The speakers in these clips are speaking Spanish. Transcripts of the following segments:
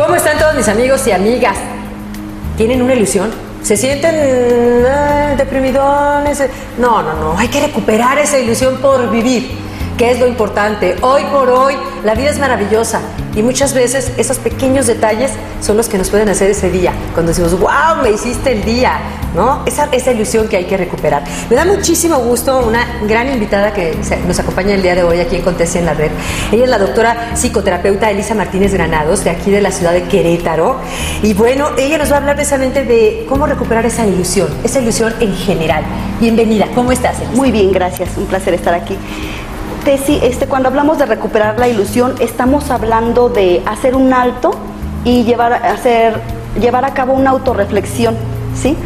¿Cómo están todos mis amigos y amigas? ¿Tienen una ilusión? ¿Se sienten eh, deprimidones? No, no, no. Hay que recuperar esa ilusión por vivir, que es lo importante. Hoy por hoy, la vida es maravillosa y muchas veces esos pequeños detalles son los que nos pueden hacer ese día. Cuando decimos, wow, me hiciste el día, ¿no? Esa, esa ilusión que hay que recuperar. Me da muchísimo gusto una gran invitada que nos acompaña el día de hoy aquí en Contestia en la Red. Ella es la doctora psicoterapeuta Elisa Martínez Granados, de aquí de la ciudad de Querétaro. Y bueno, ella nos va a hablar precisamente de cómo recuperar esa ilusión, esa ilusión en general. Bienvenida, ¿cómo estás, Elisa? Muy bien, gracias. Un placer estar aquí. Tessy, este, cuando hablamos de recuperar la ilusión, estamos hablando de hacer un alto y llevar a, hacer, llevar a cabo una autorreflexión, ¿sí?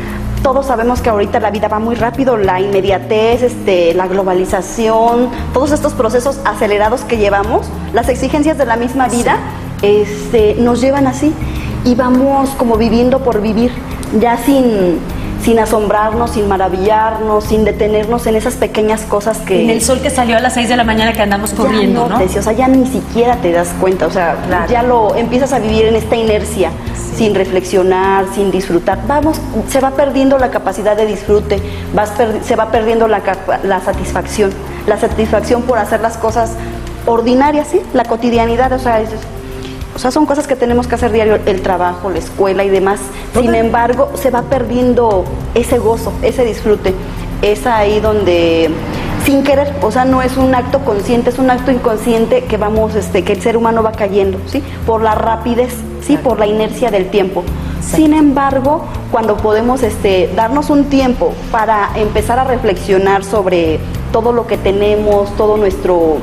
Todos sabemos que ahorita la vida va muy rápido, la inmediatez, este, la globalización, todos estos procesos acelerados que llevamos, las exigencias de la misma vida, este, nos llevan así y vamos como viviendo por vivir, ya sin, sin asombrarnos, sin maravillarnos, sin detenernos en esas pequeñas cosas que... En el sol que salió a las 6 de la mañana que andamos corriendo, ya ¿no? O sea, ya ni siquiera te das cuenta, o sea, Claro. ya lo empiezas a vivir en esta inercia, sin reflexionar, sin disfrutar. Vamos, se va perdiendo la capacidad de disfrute, vas se va perdiendo la, la satisfacción, la satisfacción por hacer las cosas ordinarias, ¿sí? La cotidianidad, o sea, es- o sea, son cosas que tenemos que hacer diario, el trabajo, la escuela y demás. Sin embargo, se va perdiendo ese gozo, ese disfrute. Es ahí donde, sin querer, o sea, no es un acto consciente, es un acto inconsciente que vamos, este, que el ser humano va cayendo, ¿sí? Por la rapidez, ¿sí? Por la inercia del tiempo. Sin embargo, cuando podemos este, darnos un tiempo para empezar a reflexionar sobre todo lo que tenemos, todo nuestro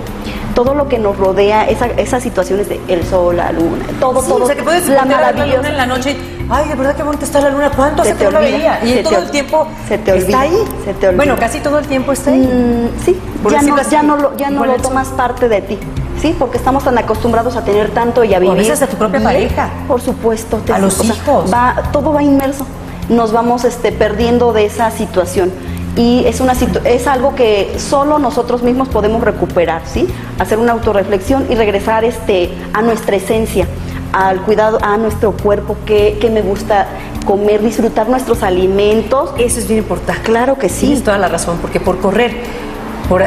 todo lo que nos rodea, esa- esas situaciones de el sol, la luna, todo, Sí, todo, o sea, que puedes la voltear a ver la maravillosa. luna en la noche y, ay, de verdad que bonita está la luna, ¿cuánto Se hace te que no la olvida, veía? Y se todo te- el tiempo se te olvida, está ahí. se te olvida. Bueno, casi todo el tiempo está ahí. Mm, sí, ya no, ya no lo, ya no lo tomas parte de ti. Sí, porque estamos tan acostumbrados a tener tanto y a O a vivir. veces a tu propia pareja. Por supuesto. te- A los sea, hijos. va, todo va inmerso. Nos vamos este, perdiendo de esa situación. Y es, una es algo que solo nosotros mismos podemos recuperar, ¿sí? Hacer una autorreflexión y regresar este, a nuestra esencia, al cuidado, a nuestro cuerpo, que, que me gusta comer, disfrutar nuestros alimentos. Eso es bien importante. Claro que sí. Tienes toda la razón, porque por correr, por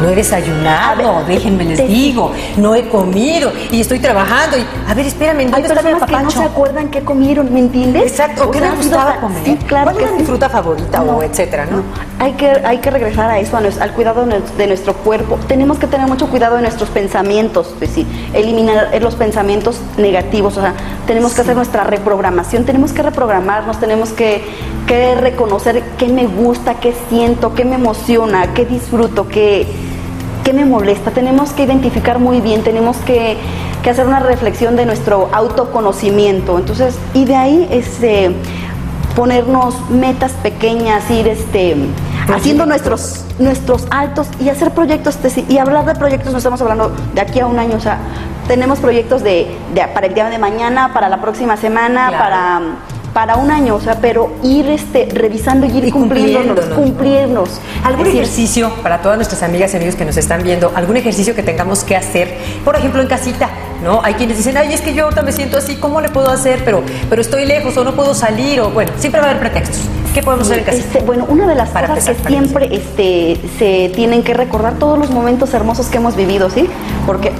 no he desayunado, A ver, déjenme les digo, no he comido y estoy trabajando y a ver, espérame, ¿en Hay ¿dónde está mi personas que no se acuerdan qué comieron, ¿me entiendes? Exacto, ¿o qué sido gustaba tan- comer? Sí, claro ¿Cuál era mi fruta favorita o etcétera, no? Hay que, hay que regresar a eso, a al cuidado de nuestro cuerpo. Tenemos que tener mucho cuidado de nuestros pensamientos, es decir, eliminar eh, los pensamientos negativos, o sea, tenemos que hacer nuestra reprogramación, tenemos que reprogramarnos, tenemos que, que reconocer qué me gusta, qué siento, qué me emociona, qué disfruto, qué, qué me molesta. Tenemos que identificar muy bien, tenemos que, que hacer una reflexión de nuestro autoconocimiento. Entonces, y de ahí este, ponernos metas pequeñas, ir este, haciendo nuestros, nuestros altos y hacer proyectos. Y hablar de proyectos, no estamos hablando de aquí a un año, o sea, tenemos proyectos de, de- para el día de mañana, para la próxima semana, Claro. para para un año, o sea, pero ir este, revisando y ir Y cumpliéndonos, cumpliéndonos. cumplirnos. ¿Algún decir, ejercicio para todas nuestras amigas y amigos que nos están viendo? ¿Algún ejercicio que tengamos que hacer? Por ejemplo, en casita, ¿no? Hay quienes dicen, ay, es que yo ahorita me siento así, ¿cómo le puedo hacer? Pero, pero estoy lejos o no puedo salir o bueno, siempre va a haber pretextos. ¿Qué podemos hacer en casita? Este, bueno, una de las Para cosas empezar, que siempre este, se tienen que recordar todos los momentos hermosos que hemos vivido, ¿sí? Porque,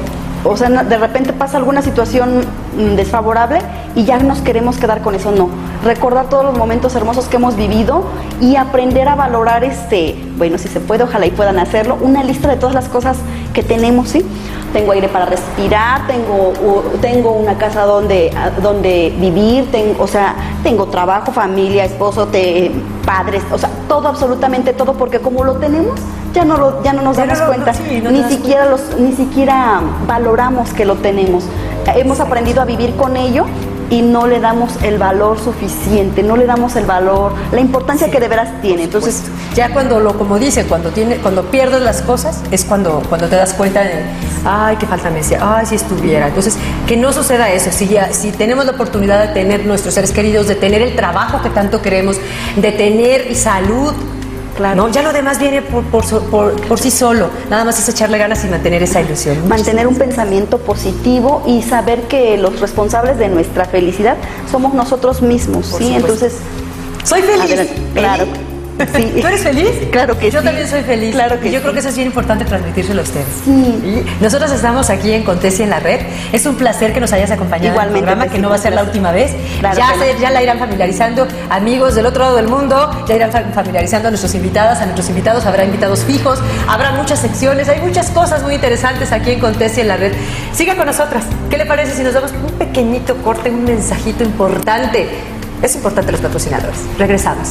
o sea, de repente pasa alguna situación mm, desfavorable y ya nos queremos quedar con eso, no. Recordar todos los momentos hermosos que hemos vivido y aprender a valorar, este, bueno, si se puede, ojalá y puedan hacerlo, una lista de todas las cosas que tenemos, ¿sí? Tengo aire para respirar, tengo, tengo una casa donde, donde vivir, tengo, o sea, tengo trabajo, familia, esposo, te, padres, o sea, todo, absolutamente todo, porque como lo tenemos, ya no, lo, ya no nos damos cuenta, sí, no te ni, siquiera los, ni siquiera valoramos que lo tenemos. Hemos aprendido a vivir con ello y no le damos el valor suficiente, no le damos el valor, la importancia que de veras tiene. Entonces, ya cuando lo, como dice, cuando tiene, cuando pierdes las cosas, es cuando, cuando te das cuenta de, ay, qué falta me decía, ay, si estuviera. Entonces, que no suceda eso. Si ya, si tenemos la oportunidad de tener nuestros seres queridos, de tener el trabajo que tanto queremos, de tener salud, Claro. ¿no? Ya lo demás viene por, por, por, por, sí solo. Nada más es echarle ganas y mantener esa ilusión. Mantener un pensamiento positivo y saber que los responsables de nuestra felicidad somos nosotros mismos. ¿sí? Entonces. Soy feliz. Claro. Sí. ¿Tú eres feliz? Claro que Yo también soy feliz. Claro que Yo creo que eso es bien importante transmitírselo a ustedes. Sí. nosotros estamos aquí en Contesi en la red. Es un placer que nos hayas acompañado Igualmente, en el programa, que no va a ser la última vez. Claro ya, se- ya la irán familiarizando amigos del otro lado del mundo, ya irán fa- familiarizando a nuestros invitadas, a nuestros invitados, habrá invitados fijos, habrá muchas secciones, hay muchas cosas muy interesantes aquí en Contesi en la red. Siga con nosotras. ¿Qué le parece si nos damos un pequeñito corte, un mensajito importante? Es importante los patrocinadores. Regresamos.